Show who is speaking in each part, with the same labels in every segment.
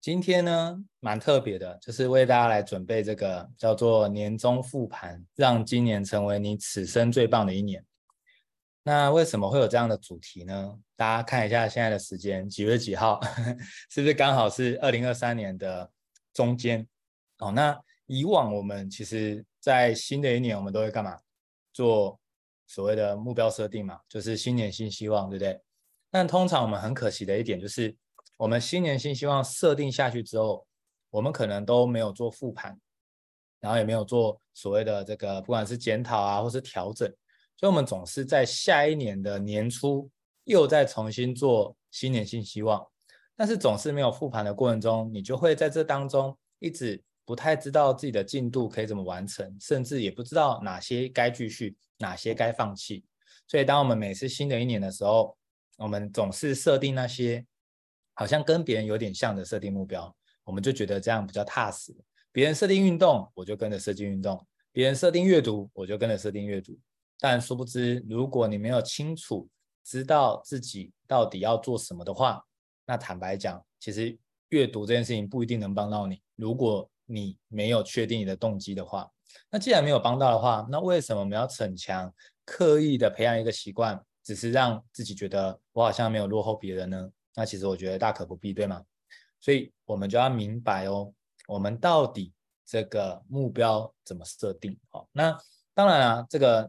Speaker 1: 今天呢，蛮特别的，就是为大家来准备这个叫做年终复盘，让今年成为你此生最棒的一年。那为什么会有这样的主题呢？大家看一下现在的时间，几月几号？是不是刚好是二零二三年的中间？哦，那以往我们其实，在新的一年，我们都会干嘛？做所谓的目标设定嘛，就是新年新希望，对不对？但通常我们很可惜的一点就是。我们新年新希望设定下去之后，我们可能都没有做复盘，然后也没有做所谓的这个不管是检讨啊，或是调整，所以我们总是在下一年的年初又再重新做新年新希望，但是总是没有复盘的过程中，你就会在这当中一直不太知道自己的进度可以怎么完成，甚至也不知道哪些该继续，哪些该放弃。所以当我们每次新的一年的时候，我们总是设定那些。好像跟别人有点像的设定目标，我们就觉得这样比较踏实。别人设定运动，我就跟着设定运动；别人设定阅读，我就跟着设定阅读。但殊不知，如果你没有清楚知道自己到底要做什么的话，那坦白讲，其实阅读这件事情不一定能帮到你。如果你没有确定你的动机的话，那既然没有帮到的话，那为什么我们要逞强，刻意的培养一个习惯，只是让自己觉得我好像没有落后别人呢？那其实我觉得大可不必，对吗？所以我们就要明白哦，我们到底这个目标怎么设定？好，那当然啊，这个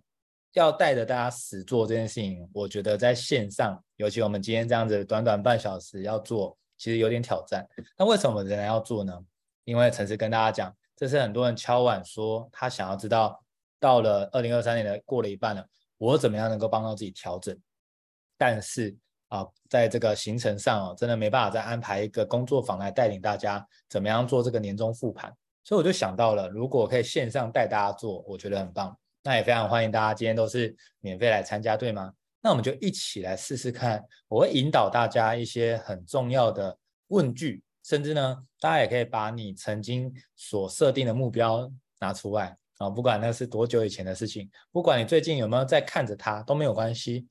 Speaker 1: 要带着大家实做这件事情，我觉得在线上，尤其我们今天这样子短短半小时要做，其实有点挑战。那为什么仍然要做呢？因为陈实跟大家讲，这是很多人敲碗说他想要知道，到了二零二三年的过了一半了，我怎么样能够帮到自己调整？但是。啊，在这个行程上哦，真的没办法再安排一个工作坊来带领大家怎么样做这个年终复盘，所以我就想到了，如果可以线上带大家做，我觉得很棒。那也非常欢迎大家今天都是免费来参加，对吗？那我们就一起来试试看，我会引导大家一些很重要的问句，甚至呢，大家也可以把你曾经所设定的目标拿出来啊，不管那是多久以前的事情，不管你最近有没有在看着它，都没有关系。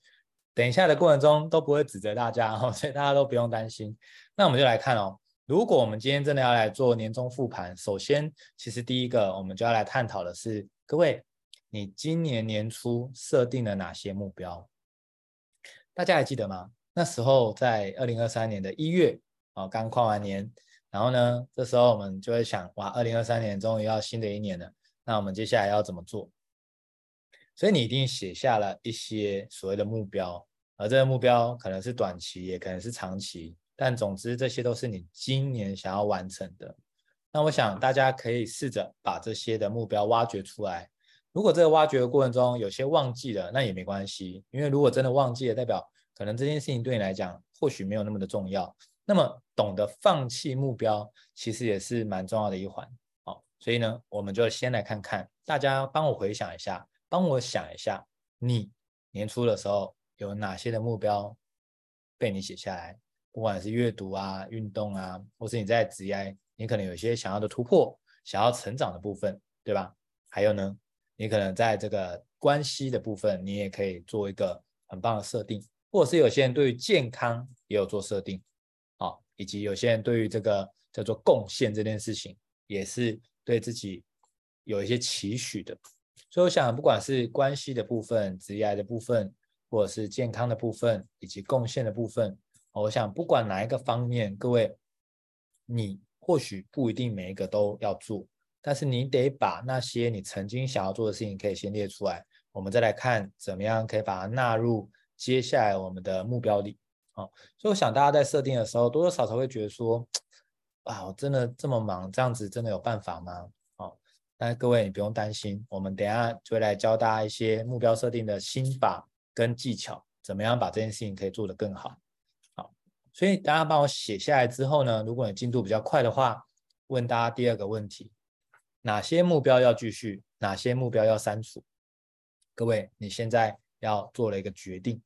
Speaker 1: 等一下的过程中都不会指责大家哦，所以大家都不用担心。那我们就来看哦，如果我们今天真的要来做年终复盘，首先，其实第一个我们就要来探讨的是，各位，你今年年初设定了哪些目标？大家还记得吗？那时候在二零二三年的一月哦，刚跨完年，然后呢，这时候我们就会想，哇，二零二三年终于要新的一年了，那我们接下来要怎么做？所以你一定写下了一些所谓的目标。而这个目标可能是短期，也可能是长期，但总之这些都是你今年想要完成的。那我想大家可以试着把这些的目标挖掘出来。如果这个挖掘的过程中有些忘记了，那也没关系，因为如果真的忘记了，代表可能这件事情对你来讲或许没有那么的重要。那么懂得放弃目标，其实也是蛮重要的一环。好，所以呢，我们就先来看看，大家帮我回想一下，帮我想一下，你年初的时候。有哪些的目标被你写下来？不管是阅读啊、运动啊，或是你在职业，你可能有些想要的突破、想要成长的部分，对吧？还有呢，你可能在这个关系的部分，你也可以做一个很棒的设定，或者是有些人对于健康也有做设定，好，以及有些人对于这个叫做贡献这件事情，也是对自己有一些期许的。所以我想，不管是关系的部分、职业的部分，或者是健康的部分以及贡献的部分，我想不管哪一个方面，各位，你或许不一定每一个都要做，但是你得把那些你曾经想要做的事情可以先列出来，我们再来看怎么样可以把它纳入接下来我们的目标里。好，所以我想大家在设定的时候，多多少少会觉得说，啊，我真的这么忙，这样子真的有办法吗？好，但是各位你不用担心，我们等下就会来教大家一些目标设定的心法。跟技巧，怎么样把这件事情可以做得更好？好，所以大家帮我写下来之后呢，如果你进度比较快的话，问大家第二个问题：哪些目标要继续？哪些目标要删除？各位，你现在要做了一个决定。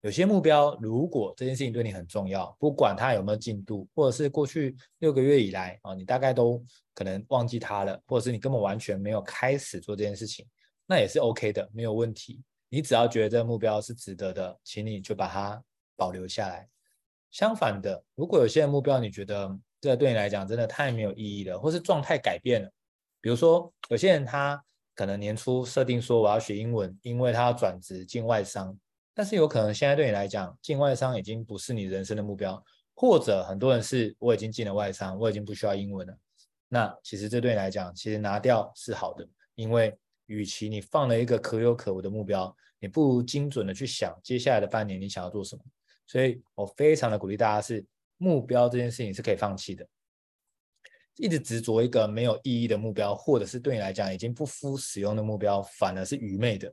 Speaker 1: 有些目标，如果这件事情对你很重要，不管它有没有进度，或者是过去六个月以来啊，你大概都可能忘记它了，或者是你根本完全没有开始做这件事情，那也是 OK 的，没有问题。你只要觉得这个目标是值得的，请你就把它保留下来。相反的，如果有些目标你觉得这对你来讲真的太没有意义了，或是状态改变了。比如说，有些人他可能年初设定说我要学英文，因为他要转职进外商，但是有可能现在对你来讲，进外商已经不是你人生的目标，或者很多人是我已经进了外商，我已经不需要英文了。那其实这对你来讲，其实拿掉是好的，因为与其你放了一个可有可无的目标，你不如精准的去想接下来的半年你想要做什么。所以我非常的鼓励大家是目标这件事情是可以放弃的，一直执着一个没有意义的目标，或者是对你来讲已经不敷使用的目标，反而是愚昧的。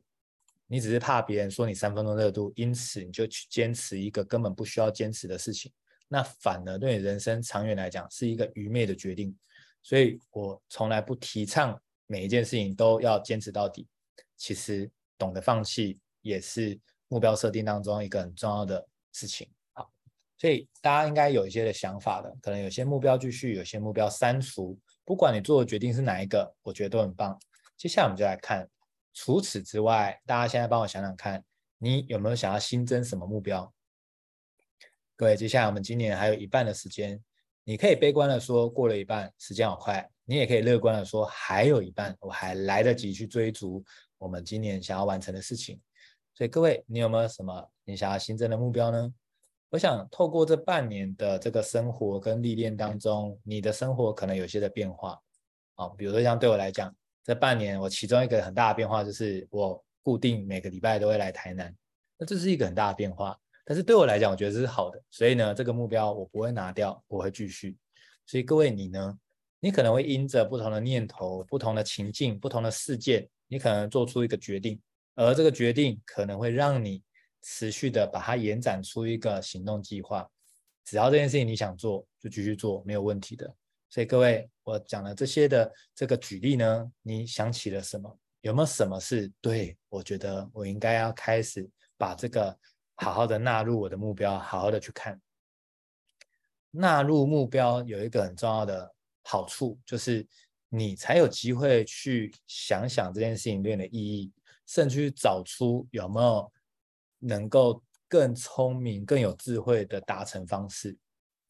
Speaker 1: 你只是怕别人说你三分钟热度，因此你就去坚持一个根本不需要坚持的事情，那反而对你人生长远来讲是一个愚昧的决定。所以我从来不提倡每一件事情都要坚持到底。其实懂得放弃也是目标设定当中一个很重要的事情。好，所以大家应该有一些的想法的，可能有些目标继续，有些目标删除。不管你做的决定是哪一个，我觉得都很棒。接下来我们就来看，除此之外，大家现在帮我想想看，你有没有想要新增什么目标？各位，接下来我们今年还有一半的时间。你可以悲观的说过了一半，时间好快；你也可以乐观的说还有一半，我还来得及去追逐我们今年想要完成的事情。所以各位，你有没有什么你想要新增的目标呢？我想透过这半年的这个生活跟历练当中，你的生活可能有些的变化。啊，比如说像对我来讲，这半年我其中一个很大的变化就是我固定每个礼拜都会来台南，那这是一个很大的变化。但是对我来讲，我觉得这是好的，所以呢，这个目标我不会拿掉，我会继续。所以各位你呢，你可能会因着不同的念头、不同的情境、不同的事件，你可能做出一个决定，而这个决定可能会让你持续的把它延展出一个行动计划。只要这件事情你想做，就继续做，没有问题的。所以各位，我讲了这些的这个举例呢，你想起了什么？有没有什么是对？我觉得我应该要开始把这个。好好的纳入我的目标，好好的去看。纳入目标有一个很重要的好处，就是你才有机会去想想这件事情对你的意义，甚至去找出有没有能够更聪明、更有智慧的达成方式。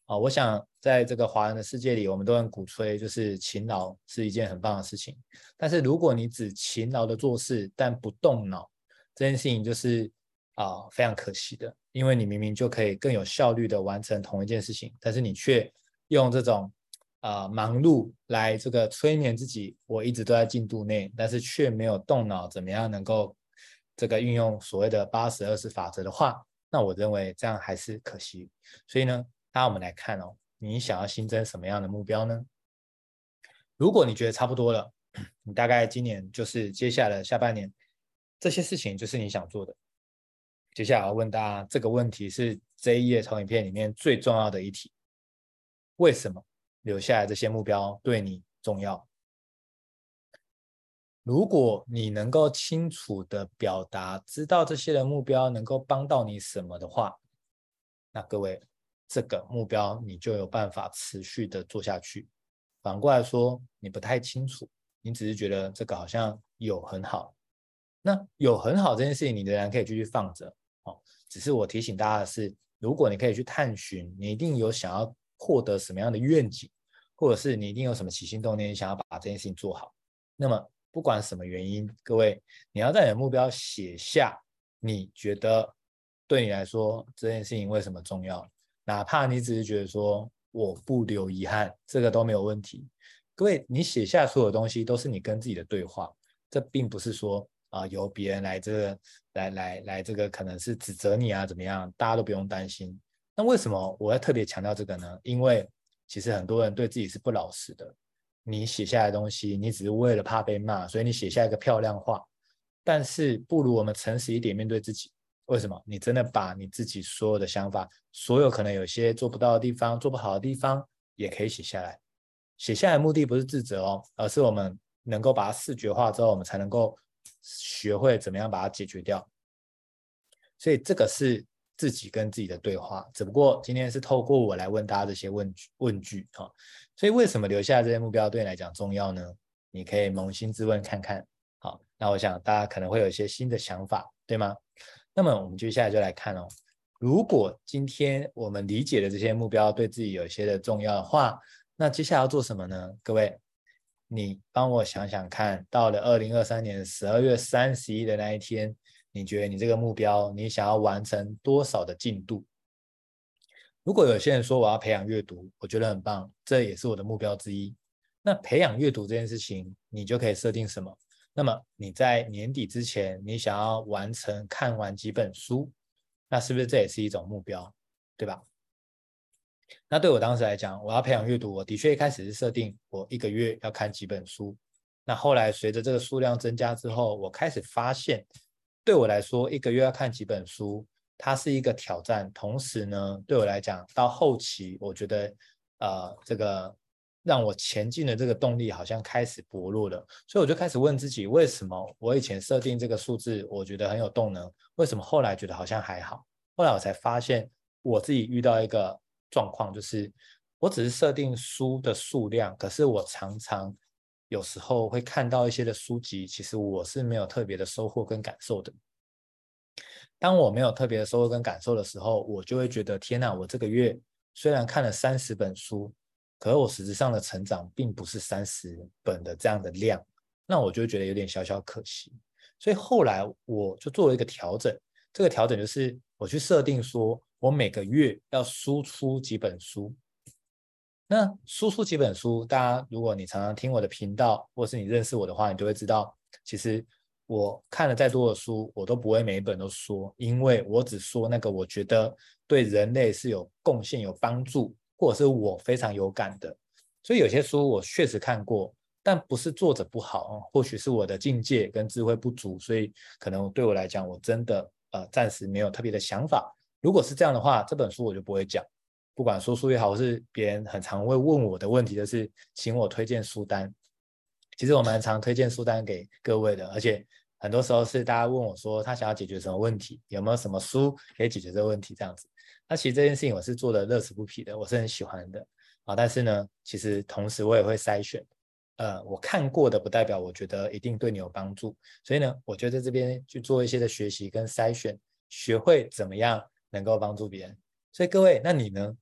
Speaker 1: 啊，我想在这个华人的世界里，我们都很鼓吹，就是勤劳是一件很棒的事情。但是如果你只勤劳的做事，但不动脑，这件事情就是。啊、非常可惜的，因为你明明就可以更有效率的完成同一件事情，但是你却用这种啊、忙碌来这个催眠自己，我一直都在进度内，但是却没有动脑，怎么样能够这个运用所谓的八十二十法则的话，那我认为这样还是可惜。所以呢，大家我们来看哦，你想要新增什么样的目标呢？如果你觉得差不多了，你大概今年就是接下来下半年这些事情就是你想做的。接下来我要问大家这个问题是这一页投影片里面最重要的一题：为什么留下来这些目标对你重要？如果你能够清楚的表达，知道这些的目标能够帮到你什么的话，那各位这个目标你就有办法持续的做下去。反过来说，你不太清楚，你只是觉得这个好像有很好，那有很好这件事情，你仍然可以继续放着。哦，只是我提醒大家的是，如果你可以去探寻，你一定有想要获得什么样的愿景，或者是你一定有什么起心动念，想要把这件事情做好。那么不管什么原因，各位，你要在你的目标写下，你觉得对你来说这件事情为什么重要？哪怕你只是觉得说我不留遗憾，这个都没有问题。各位，你写下所有东西都是你跟自己的对话，这并不是说。啊，由别人来这个来来来这个可能是指责你啊，怎么样？大家都不用担心。那为什么我要特别强调这个呢？因为其实很多人对自己是不老实的。你写下来的东西，你只是为了怕被骂，所以你写下一个漂亮话。但是不如我们诚实一点面对自己。为什么？你真的把你自己所有的想法，所有可能有些做不到的地方、做不好的地方，也可以写下来。写下来目的不是自责哦，而是我们能够把它视觉化之后，我们才能够。学会怎么样把它解决掉，所以这个是自己跟自己的对话。只不过今天是透过我来问大家这些问句问句啊。所以为什么留下这些目标对你来讲重要呢？你可以扪心自问看看。好，那我想大家可能会有一些新的想法，对吗？那么我们接下来就来看哦，如果今天我们理解的这些目标对自己有一些的重要的话，那接下来要做什么呢？各位，你帮我想想看，到了二零二三年十二月三十一的那一天，你觉得你这个目标，你想要完成多少的进度？如果有些人说我要培养阅读，我觉得很棒，这也是我的目标之一。那培养阅读这件事情，你就可以设定什么？那么你在年底之前，你想要完成看完几本书，那是不是这也是一种目标，对吧？那对我当时来讲，我要培养阅读，我的确一开始是设定我一个月要看几本书。那后来随着这个数量增加之后，我开始发现，对我来说，一个月要看几本书。它是一个挑战，同时呢，对我来讲，到后期我觉得，呃，这个让我前进的这个动力好像开始薄弱了，所以我就开始问自己，为什么我以前设定这个数字，我觉得很有动能，为什么后来觉得好像还好？后来我才发现，我自己遇到一个状况，就是我只是设定书的数量，可是我常常有时候会看到一些的书籍，其实我是没有特别的收获跟感受的。当我没有特别的收获跟感受的时候，我就会觉得天哪！我这个月虽然看了三十本书，可是我实质上的成长并不是三十本的这样的量，那我就觉得有点小小可惜。所以后来我就做了一个调整，这个调整就是我去设定说，我每个月要输出几本书。那输出几本书，大家如果你常常听我的频道，或是你认识我的话，你就会知道，其实。我看了再多的书，我都不会每一本都说，因为我只说那个我觉得对人类是有贡献、有帮助，或者是我非常有感的。所以有些书我确实看过，但不是作者不好，或许是我的境界跟智慧不足，所以可能对我来讲，我真的呃暂时没有特别的想法。如果是这样的话，这本书我就不会讲。不管说书也好，或是别人很常会问我的问题，就是请我推荐书单。其实我蛮常推荐书单给各位的，而且。很多时候是大家问我说，他想要解决什么问题，有没有什么书可以解决这个问题这样子。那其实这件事情我是做的乐此不疲的，我是很喜欢的啊。但是呢，其实同时我也会筛选，呃，我看过的不代表我觉得一定对你有帮助。所以呢，我就在这边去做一些的学习跟筛选，学会怎么样能够帮助别人。所以各位，那你呢？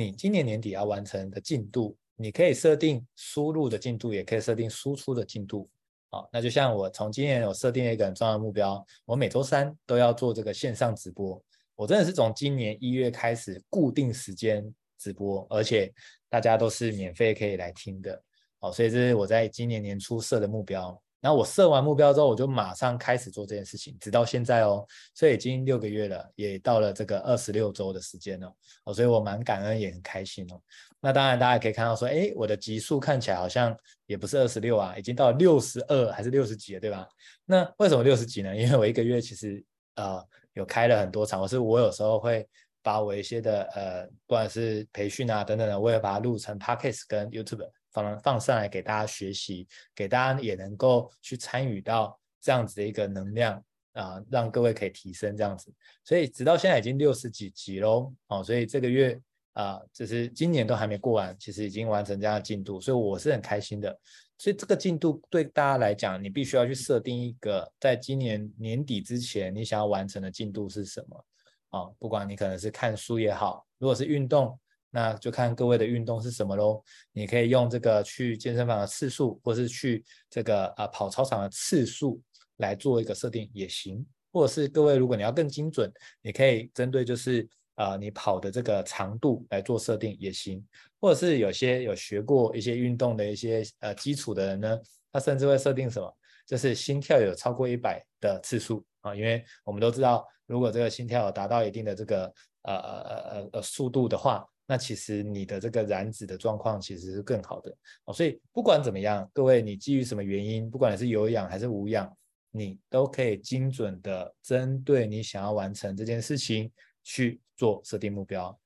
Speaker 1: 你今年年底要完成的进度，你可以设定输入的进度，也可以设定输出的进度。好，那就像我从今年我设定了一个很重要的目标，我每周三都要做这个线上直播。我真的是从今年一月开始固定时间直播，而且大家都是免费可以来听的。好，所以这是我在今年年初设的目标。然后我设完目标之后，我就马上开始做这件事情，直到现在哦，所以已经六个月了，也到了这个二十六周的时间了。哦，所以我蛮感恩，也很开心哦。那当然，大家可以看到说，哎，我的集数看起来好像也不是二十六啊，已经到六十二还是六十几了，对吧？那为什么六十几呢？因为我一个月其实呃有开了很多场，我是我有时候会把我一些的呃，不管是培训啊等等的，我也把它录成 Podcast 跟 YouTube。放放上来给大家学习，给大家也能够去参与到这样子的一个能量啊、让各位可以提升这样子。所以直到现在已经六十几集喽，哦，所以这个月啊，就、是今年都还没过完，其实已经完成这样的进度，所以我是很开心的。所以这个进度对大家来讲，你必须要去设定一个在今年年底之前你想要完成的进度是什么啊、哦？不管你可能是看书也好，如果是运动。那就看各位的运动是什么喽。你可以用这个去健身房的次数，或是去这个啊跑操场的次数来做一个设定也行。或者是各位如果你要更精准，你可以针对就是啊你跑的这个长度来做设定也行。或者是有些有学过一些运动的一些呃基础的人呢，他甚至会设定什么，就是心跳有超过一百的次数啊，因为我们都知道，如果这个心跳有达到一定的这个呃呃呃呃速度的话。那其实你的这个燃脂的状况其实是更好的哦，所以不管怎么样，各位你基于什么原因，不管你是有氧还是无氧，你都可以精准的针对你想要完成这件事情去做设定目标。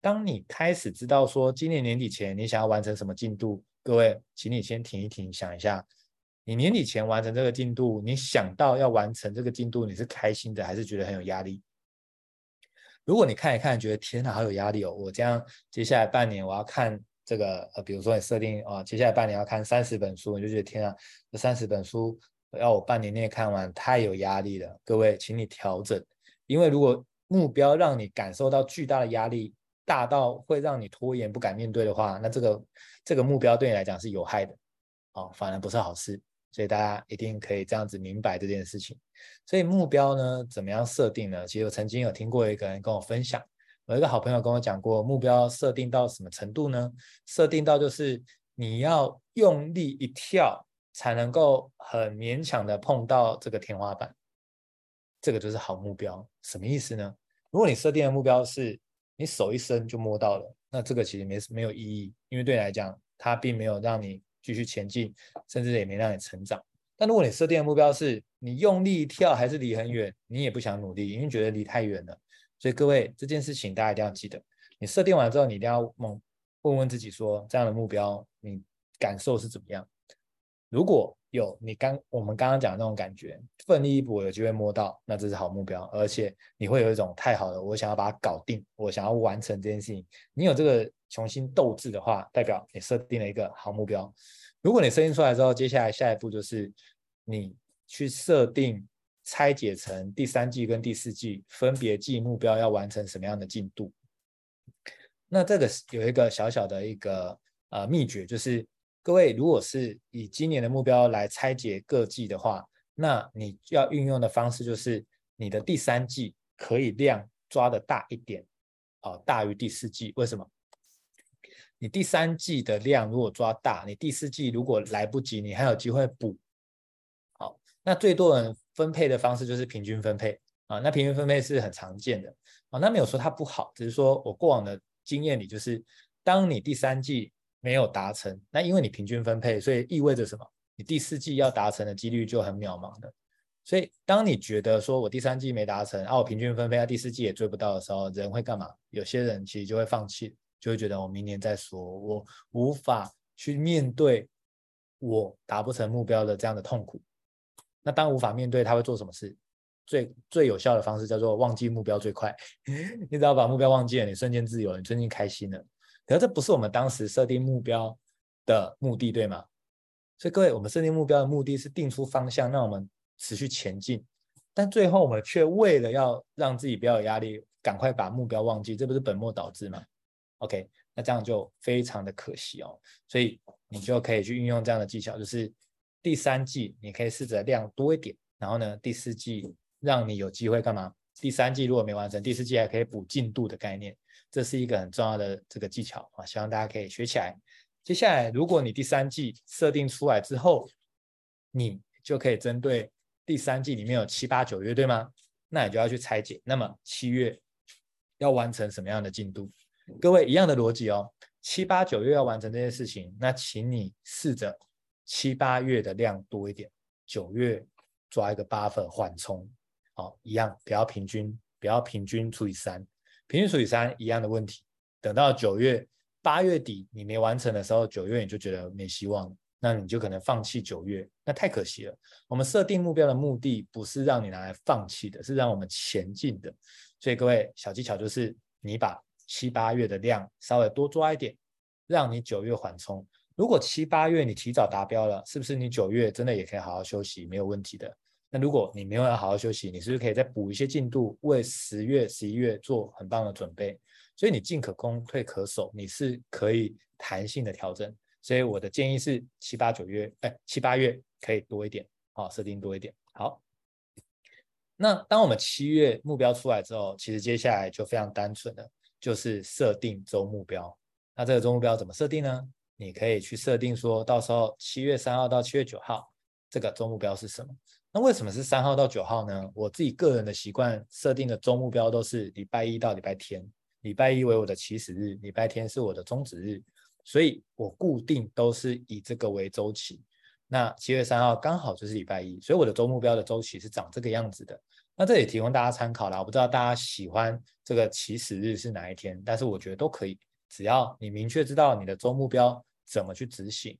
Speaker 1: 当你开始知道说今年年底前你想要完成什么进度，各位，请你先停一停，想一下，你年底前完成这个进度，你想到要完成这个进度，你是开心的还是觉得很有压力？如果你看一看，觉得天哪，好有压力哦！我这样接下来半年我要看这个，呃，比如说你设定啊，接下来半年要看三十本书，你就觉得天哪，这三十本书要我半年内看完，太有压力了。各位，请你调整，因为如果目标让你感受到巨大的压力，大到会让你拖延不敢面对的话，那这个这个目标对你来讲是有害的，哦，反而不是好事。所以大家一定可以这样子明白这件事情。所以目标呢，怎么样设定呢？其实我曾经有听过一个人跟我分享，有一个好朋友跟我讲过，目标设定到什么程度呢？设定到就是你要用力一跳，才能够很勉强的碰到这个天花板，这个就是好目标。什么意思呢？如果你设定的目标是你手一伸就摸到了，那这个其实没没有意义，因为对你来讲，它并没有让你。继续前进，甚至也没让你成长。但如果你设定的目标是你用力跳，还是离很远，你也不想努力，因为觉得离太远了。所以各位，这件事情大家一定要记得，你设定完之后，你一定要问问问自己说，这样的目标你感受是怎么样？如果有你刚我们刚刚讲的那种感觉，奋力一搏，有机会摸到，那这是好目标，而且你会有一种太好了，我想要把它搞定，我想要完成这件事情。你有这个雄心斗志的话，代表你设定了一个好目标。如果你设定出来之后，接下来下一步就是你去设定拆解成第三季跟第四季分别季目标要完成什么样的进度。那这个有一个小小的一个呃秘诀，就是各位如果是以今年的目标来拆解各季的话，那你要运用的方式就是你的第三季可以量抓得大一点，哦，大于第四季。为什么？你第三季的量如果抓大，你第四季如果来不及，你还有机会补。好，那最多人分配的方式就是平均分配啊。那平均分配是很常见的啊。那没有说它不好，只是说我过往的经验里，就是当你第三季没有达成，那因为你平均分配，所以意味着什么？你第四季要达成的几率就很渺茫的。所以当你觉得说我第三季没达成，啊，我平均分配，啊，第四季也追不到的时候，人会干嘛？有些人其实就会放弃。就会觉得我明年再说，我无法去面对我达不成目标的这样的痛苦。那当无法面对，他会做什么事？最最有效的方式叫做忘记目标最快。你只要把目标忘记了，你瞬间自由了，你瞬间开心了。可是这不是我们当时设定目标的目的，对吗？所以各位，我们设定目标的目的是定出方向，让我们持续前进。但最后我们却为了要让自己不要有压力，赶快把目标忘记，这不是本末倒置吗？OK，那这样就非常的可惜哦，所以你就可以去运用这样的技巧，就是第三季你可以试着量多一点，然后呢，第四季让你有机会干嘛？第三季如果没完成，第四季还可以补进度的概念，这是一个很重要的这个技巧啊，希望大家可以学起来。接下来，如果你第三季设定出来之后，你就可以针对第三季里面有七八九月，对吗？那你就要去拆解，那么七月要完成什么样的进度？各位一样的逻辑哦，七八九月要完成这件事情，那请你试着七八月的量多一点，九月抓一个 buff 缓冲，好，一样不要平均，不要平均除以三，平均除以三一样的问题。等到九月八月底你没完成的时候，九月你就觉得没希望，那你就可能放弃九月，那太可惜了。我们设定目标的目的不是让你拿来放弃的，是让我们前进的。所以各位小技巧就是你把。七八月的量稍微多抓一点，让你九月缓冲。如果七八月你提早达标了，是不是你九月真的也可以好好休息，没有问题的？那如果你没有要好好休息，你是不是可以再补一些进度，为十月、十一月做很棒的准备？所以你进可攻，退可守，你是可以弹性的调整。所以我的建议是七八九月，哎，七八月可以多一点，好，设定多一点。好，那当我们七月目标出来之后，其实接下来就非常单纯了。就是设定周目标，那这个周目标怎么设定呢？你可以去设定说，到时候七月三号到七月九号，这个周目标是什么？那为什么是三号到九号呢？我自己个人的习惯设定的周目标都是礼拜一到礼拜天，礼拜一为我的起始日，礼拜天是我的终止日，所以我固定都是以这个为周期。那七月三号刚好就是礼拜一，所以我的周目标的周期是长这个样子的。那这也提供大家参考啦，我不知道大家喜欢这个起始日是哪一天，但是我觉得都可以，只要你明确知道你的周目标怎么去执行，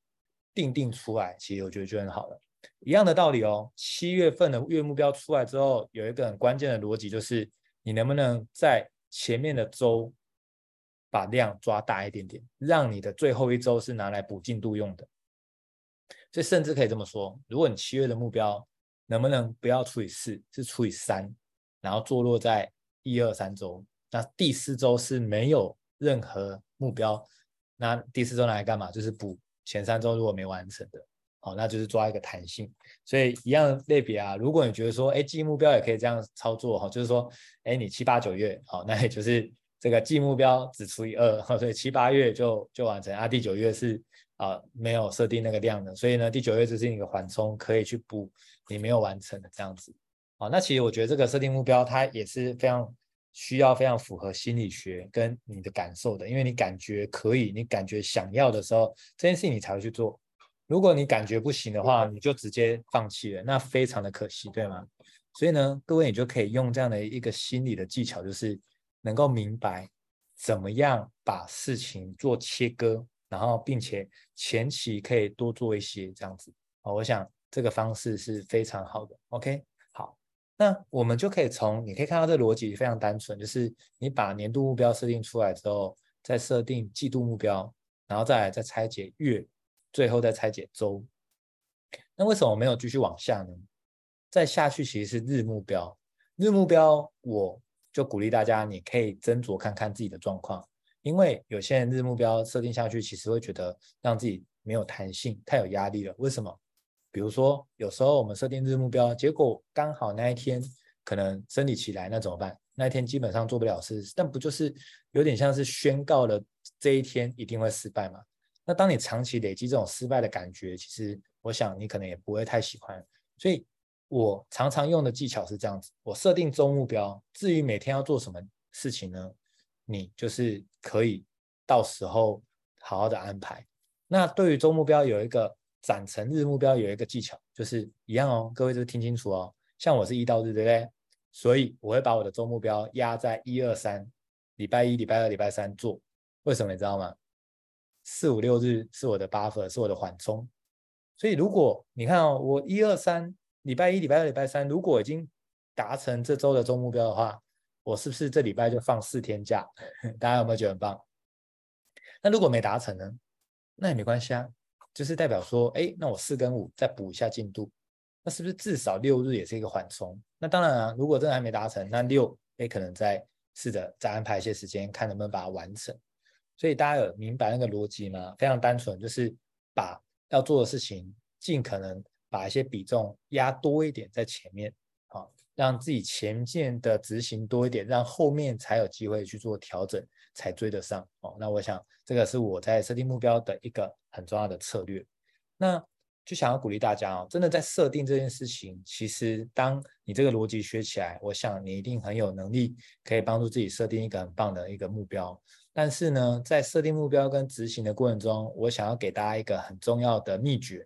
Speaker 1: 定定出来，其实我觉得就很好了。一样的道理哦，七月份的月目标出来之后，有一个很关键的逻辑，就是你能不能在前面的周把量抓大一点点，让你的最后一周是拿来补进度用的。所以甚至可以这么说，如果你七月的目标，能不能不要除以四，是除以三，然后坐落在一二三周，那第四周是没有任何目标，那第四周拿来干嘛？就是补前三周如果没完成的，好，那就是抓一个弹性。所以一样类别啊，如果你觉得说，哎，记目标也可以这样操作哈，就是说，哎，你七八九月，好，那也就是这个记目标只除以二，所以七八月就就完成啊，第九月是。啊，没有设定那个量的，所以呢，第九月就是一个缓冲，可以去补你没有完成的这样子。啊，那其实我觉得这个设定目标，它也是非常需要、非常符合心理学跟你的感受的，因为你感觉可以，你感觉想要的时候，这件事情你才会去做。如果你感觉不行的话，你就直接放弃了，那非常的可惜，对吗？所以呢，各位你就可以用这样的一个心理的技巧，就是能够明白怎么样把事情做切割。然后，并且前期可以多做一些这样子，哦，我想这个方式是非常好的。OK，好，那我们就可以从你可以看到这逻辑非常单纯，就是你把年度目标设定出来之后，再设定季度目标，然后再来再拆解月，最后再拆解周。那为什么我没有继续往下呢？再下去其实是日目标，日目标我就鼓励大家，你可以斟酌看看自己的状况。因为有些人日目标设定下去，其实会觉得让自己没有弹性，太有压力了。为什么？比如说，有时候我们设定日目标，结果刚好那一天可能生理起来，那怎么办？那一天基本上做不了事，但不就是有点像是宣告了这一天一定会失败吗？那当你长期累积这种失败的感觉，其实我想你可能也不会太喜欢。所以我常常用的技巧是这样子：我设定周目标，至于每天要做什么事情呢？你就是可以到时候好好的安排。那对于周目标有一个展成日目标有一个技巧，就是一样哦，各位就听清楚哦。像我是一到日，对不对？所以我会把我的周目标压在一二三，礼拜一、礼拜二、礼拜三做。为什么你知道吗？四五六日是我的 buffer，是我的缓冲。所以如果你看哦，我一二三，礼拜一、礼拜二、礼拜三，如果已经达成这周的周目标的话。我是不是这礼拜就放四天假？大家有没有觉得很棒？那如果没达成呢？那也没关系啊，就是代表说，哎，那我四跟五再补一下进度，那是不是至少六日也是一个缓冲？那当然啊，如果真的还没达成，那六哎可能再试着再安排一些时间，看能不能把它完成。所以大家有明白那个逻辑吗？非常单纯，就是把要做的事情尽可能把一些比重压多一点在前面。啊让自己前进的执行多一点，让后面才有机会去做调整，才追得上哦。那我想这个是我在设定目标的一个很重要的策略。那就想要鼓励大家哦，真的在设定这件事情，其实当你这个逻辑学起来，我想你一定很有能力可以帮助自己设定一个很棒的一个目标。但是呢，在设定目标跟执行的过程中，我想要给大家一个很重要的秘诀，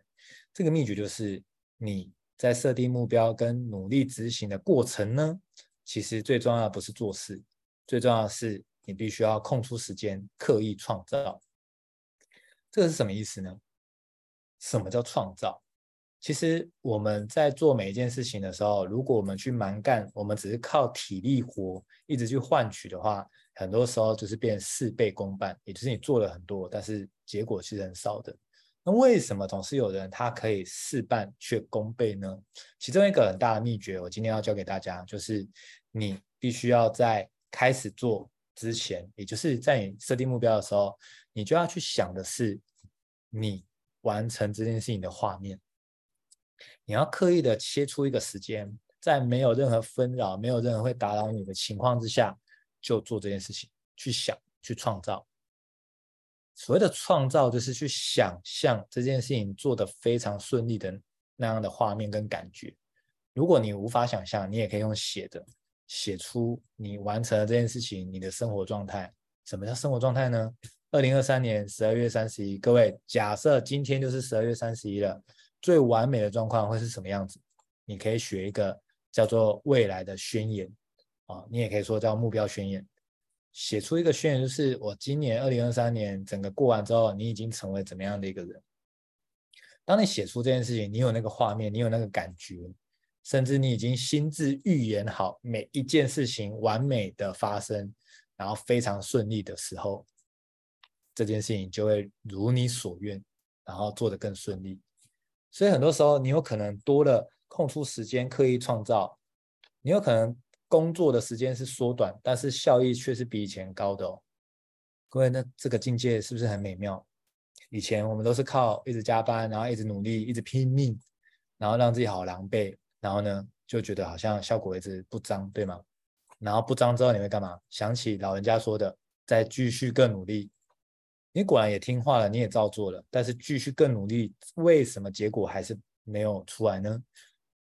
Speaker 1: 这个秘诀就是你。在设定目标跟努力执行的过程呢，其实最重要的不是做事，最重要的是你必须要空出时间刻意创造。这个是什么意思呢？什么叫创造？其实我们在做每一件事情的时候，如果我们去蛮干，我们只是靠体力活一直去换取的话，很多时候就是变事倍功半，也就是你做了很多，但是结果是很少的。那为什么总是有人他可以事半却功倍呢？其中一个很大的秘诀，我今天要教给大家，就是你必须要在开始做之前，也就是在你设定目标的时候，你就要去想的是你完成这件事情的画面。你要刻意的切出一个时间，在没有任何纷扰、没有任何会打扰你的情况之下，就做这件事情，去想，去创造。所谓的创造，就是去想象这件事情做得非常顺利的那样的画面跟感觉。如果你无法想象，你也可以用写的，写出你完成了这件事情，你的生活状态。什么叫生活状态呢？二零二三年十二月三十一，各位，假设今天就是十二月三十一了，最完美的状况会是什么样子？你可以学一个叫做未来的宣言啊，你也可以说叫目标宣言。写出一个宣言，就是我今年二零二三年整个过完之后，你已经成为怎么样的一个人？当你写出这件事情，你有那个画面，你有那个感觉，甚至你已经心智预言好每一件事情完美的发生，然后非常顺利的时候，这件事情就会如你所愿，然后做得更顺利。所以很多时候，你有可能多了空出时间刻意创造，你有可能。工作的时间是缩短，但是效益却是比以前高的哦。各位，那这个境界是不是很美妙？以前我们都是靠一直加班，然后一直努力，一直拼命，然后让自己好狼狈，然后呢就觉得好像效果一直不彰，对吗？然后不彰之后你会干嘛？想起老人家说的，再继续更努力。你果然也听话了，你也照做了，但是继续更努力，为什么结果还是没有出来呢？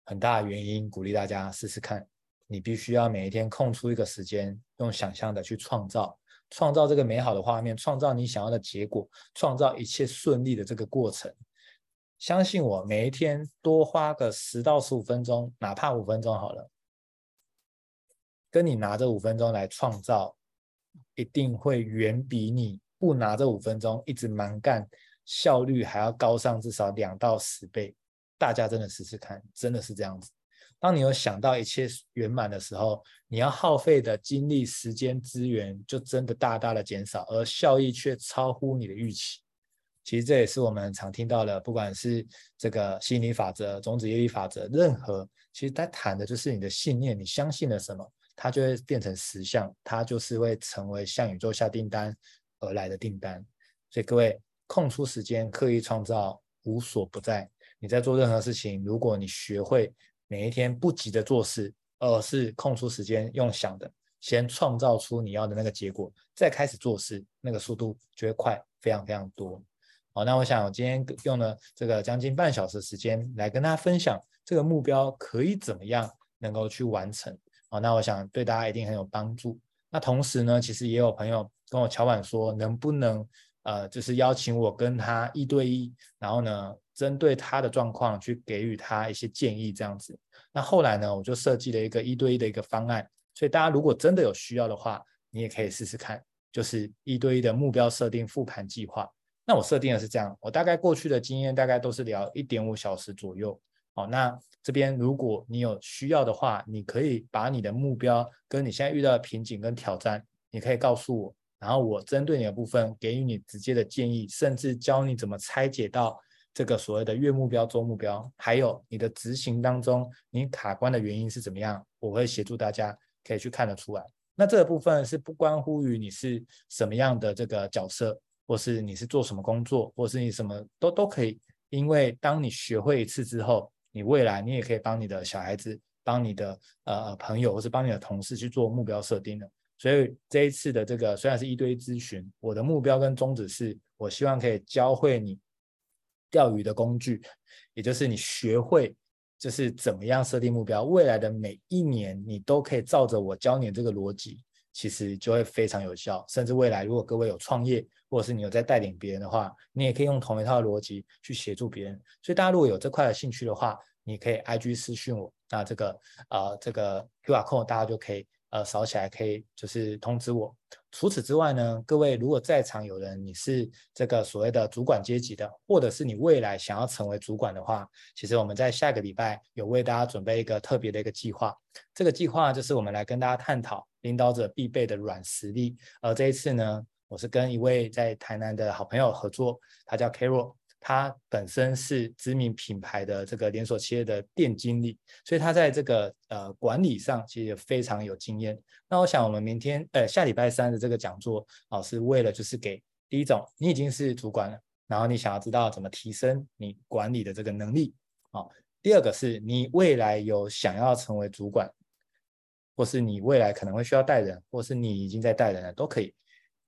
Speaker 1: 很大原因，鼓励大家试试看。你必须要每一天空出一个时间，用想象的去创造，创造这个美好的画面，创造你想要的结果，创造一切顺利的这个过程。相信我，每一天多花个十到十五分钟，哪怕五分钟好了，跟你拿这五分钟来创造，一定会远比你不拿这五分钟一直蛮干，效率还要高上至少两到十倍。大家真的试试看，真的是这样子。当你有想到一切圆满的时候，你要耗费的精力、时间、资源就真的大大的减少，而效益却超乎你的预期。其实这也是我们常听到的，不管是这个吸引力法则、种子业力法则，任何其实它谈的就是你的信念，你相信了什么，它就会变成实相，它就是会成为向宇宙下订单而来的订单。所以各位空出时间，刻意创造，无所不在。你在做任何事情，如果你学会。每一天不急着做事，而是空出时间用想的，先创造出你要的那个结果，再开始做事，那个速度就会快非常非常多。好，那我想我今天用了这个将近半小时时间来跟大家分享这个目标可以怎么样能够去完成。好，那我想对大家一定很有帮助。那同时呢，其实也有朋友跟我敲碗说，能不能呃，就是邀请我跟他一对一，然后呢，针对他的状况去给予他一些建议，这样子。那后来呢，我就设计了一个一对一的一个方案。所以大家如果真的有需要的话，你也可以试试看，就是一对一的目标设定复盘计划。那我设定的是这样，我大概过去的经验大概都是聊一点五小时左右。好，那这边如果你有需要的话，你可以把你的目标跟你现在遇到的瓶颈跟挑战，你可以告诉我，然后我针对你的部分给予你直接的建议，甚至教你怎么拆解到。这个所谓的月目标、周目标，还有你的执行当中，你卡关的原因是怎么样？我会协助大家可以去看得出来。那这个部分是不关乎于你是什么样的这个角色，或是你是做什么工作，或是你什么都都可以。因为当你学会一次之后，你未来你也可以帮你的小孩子、帮你的呃朋友，或是帮你的同事去做目标设定的。所以这一次的这个虽然是一对一咨询，我的目标跟宗旨是，我希望可以教会你。钓鱼的工具，也就是你学会，就是怎么样设定目标，未来的每一年你都可以照着我教你这个逻辑，其实就会非常有效。甚至未来如果各位有创业，或者是你有在带领别人的话，你也可以用同一套逻辑去协助别人。所以大家如果有这块的兴趣的话，你可以 IG 私讯我，那这个呃这个 QR code 大家就可以。呃，扫起来可以，就是通知我。除此之外呢，各位如果在场有人你是这个所谓的主管阶级的，或者是你未来想要成为主管的话，其实我们在下个礼拜有为大家准备一个特别的一个计划。这个计划就是我们来跟大家探讨领导者必备的软实力。而这一次呢，我是跟一位在台南的好朋友合作，他叫 Carol。他本身是知名品牌的这个连锁企业的店经理，所以他在这个呃管理上其实也非常有经验。那我想我们明天呃下礼拜三的这个讲座啊，是为了就是给第一种，你已经是主管了，然后你想要知道怎么提升你管理的这个能力啊。第二个是你未来有想要成为主管，或是你未来可能会需要带人，或是你已经在带人了，都可以。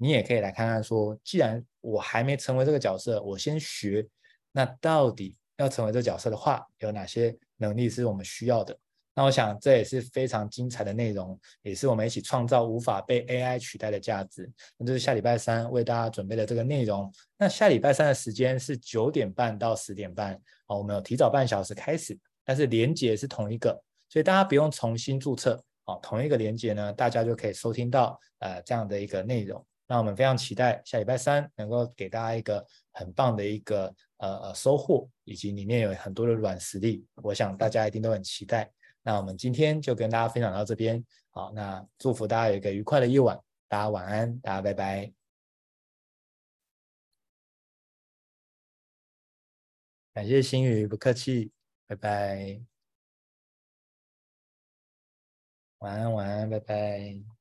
Speaker 1: 你也可以来看看，说，既然我还没成为这个角色，我先学。那到底要成为这个角色的话，有哪些能力是我们需要的？那我想这也是非常精彩的内容，也是我们一起创造无法被 AI 取代的价值。那就是下礼拜三为大家准备的这个内容。那下礼拜三的时间是九点半到十点半，哦，我们有提早半小时开始，但是连接是同一个，所以大家不用重新注册，哦，同一个连接呢，大家就可以收听到呃这样的一个内容。那我们非常期待下礼拜三能够给大家一个很棒的一个呃呃收获，以及里面有很多的软实力，我想大家一定都很期待。那我们今天就跟大家分享到这边，好，那祝福大家有一个愉快的夜晚，大家晚安，大家拜拜。感谢心宇，不客气，拜拜。晚安，晚安，拜拜。